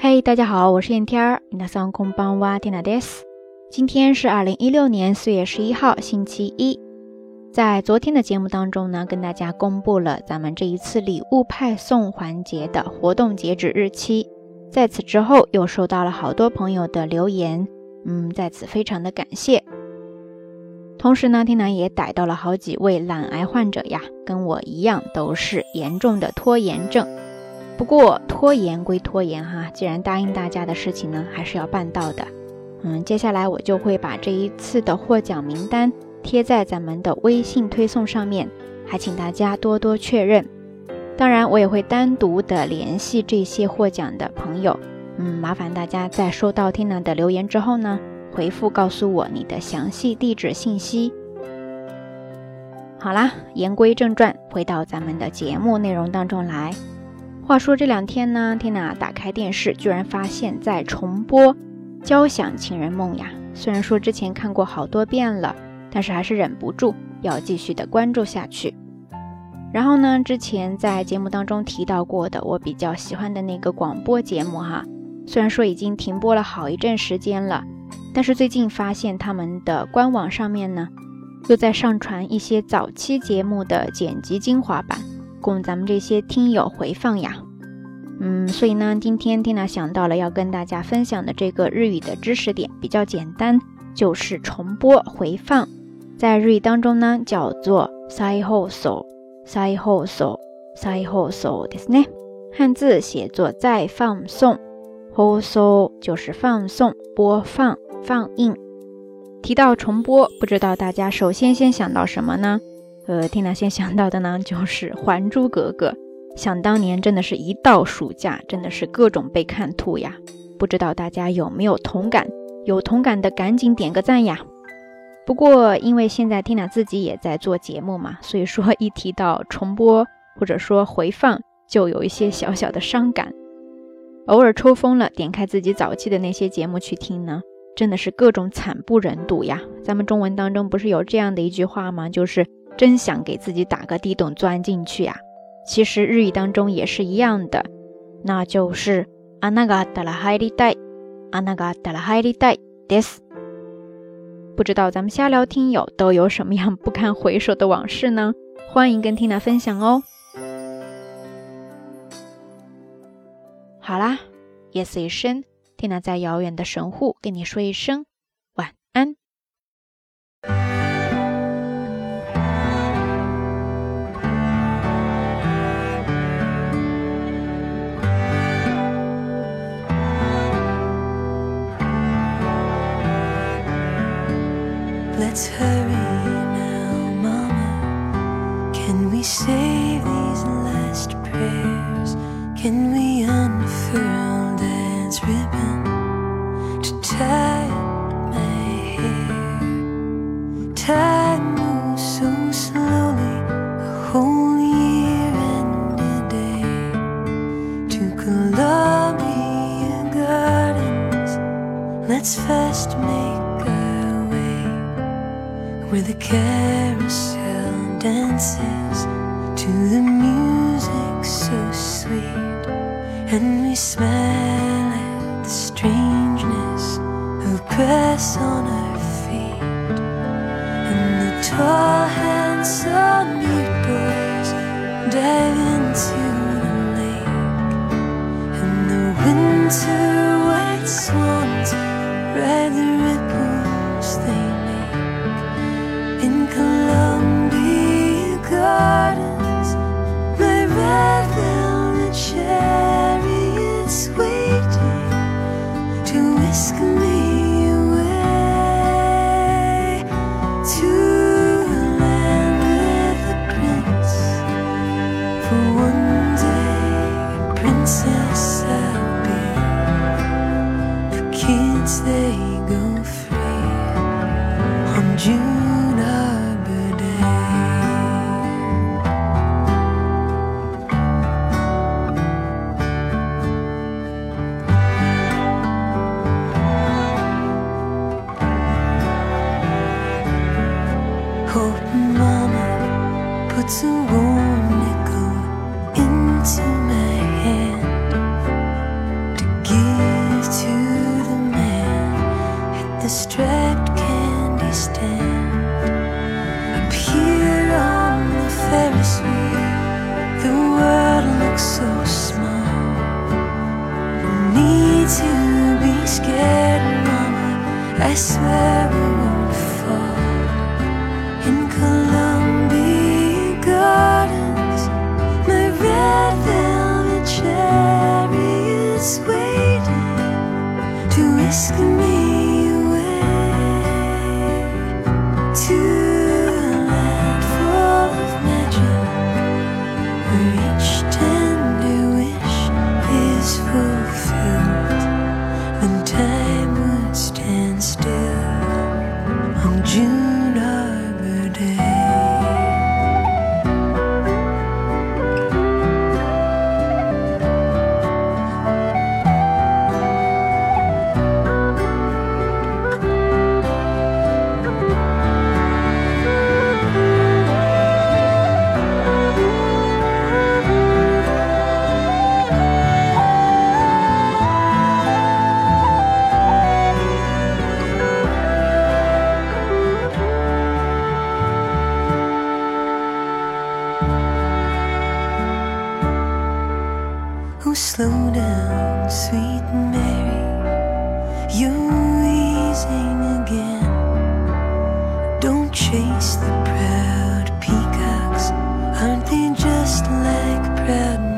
嘿，大家好，我是燕天儿。皆さんこんばんは、テナです。今天是二零一六年四月十一号，星期一。在昨天的节目当中呢，跟大家公布了咱们这一次礼物派送环节的活动截止日期。在此之后，又收到了好多朋友的留言，嗯，在此非常的感谢。同时呢，天南也逮到了好几位懒癌患者呀，跟我一样都是严重的拖延症。 不过拖延归拖延哈，既然答应大家的事情呢，还是要办到的。嗯，接下来我就会把这一次的获奖名单贴在咱们的微信推送上面，还请大家多多确认。当然，我也会单独的联系这些获奖的朋友。嗯，麻烦大家在收到 Tina 的留言之后呢。回复告诉我你的详细地址信息。好啦，言归正传，回到咱们的节目内容当中来。话说这两天呢，缇娜打开电视，居然发现在重播《交响情人梦》呀。虽然说之前看过好多遍了，但是还是忍不住要继续的关注下去。然后呢，之前在节目当中提到过的，我比较喜欢的那个广播节目哈，虽然说已经停播了好一阵时间了。但是最近发现他们的官网上面呢，又在上传一些早期节目的剪辑精华版，供咱们这些听友回放呀。嗯，所以呢，今天 Tina 想到了要跟大家分享的这个日语的知识点比较简单，就是重播回放，在日语当中呢叫做 sai ho so sai ho so sai ho so ですね，汉字写作再放送，ho so 就是放送播放。放映提到重播，不知道大家首先先想到什么呢？ 呃，听娜先想到的呢，就是《还珠格格》。想当年，真的是一到暑假，真的是各种被看吐呀。不知道大家有没有同感？有同感的赶紧点个赞呀！不过，因为现在听娜自己也在做节目嘛，所以说一提到重播或者说回放，就有一些小小的伤感。偶尔抽风了，点开自己早期的那些节目去听呢。真的是各种惨不忍睹呀！咱们中文当中不是有这样的一句话吗？就是真想给自己打个地洞钻进去呀。其实日语当中也是一样的，那就是あながたら入りたい、あながたら入りたいです。不知道咱们瞎聊听友都有什么样不堪回首的往事呢？欢迎跟缇娜分享哦。好啦，夜色已深。缇娜在遥远的神户跟你说一声 Let's hurry now, Mama. Can we say these last prayers? Can we unfurl where the carousel dances to the music so sweet, and we smile at the strangeness of grass on our feet, and the tall, handsome mute boys dive into Slow down, sweet Mary, you're easing again. Don't chase the proud peacocks, aren't they just like proud?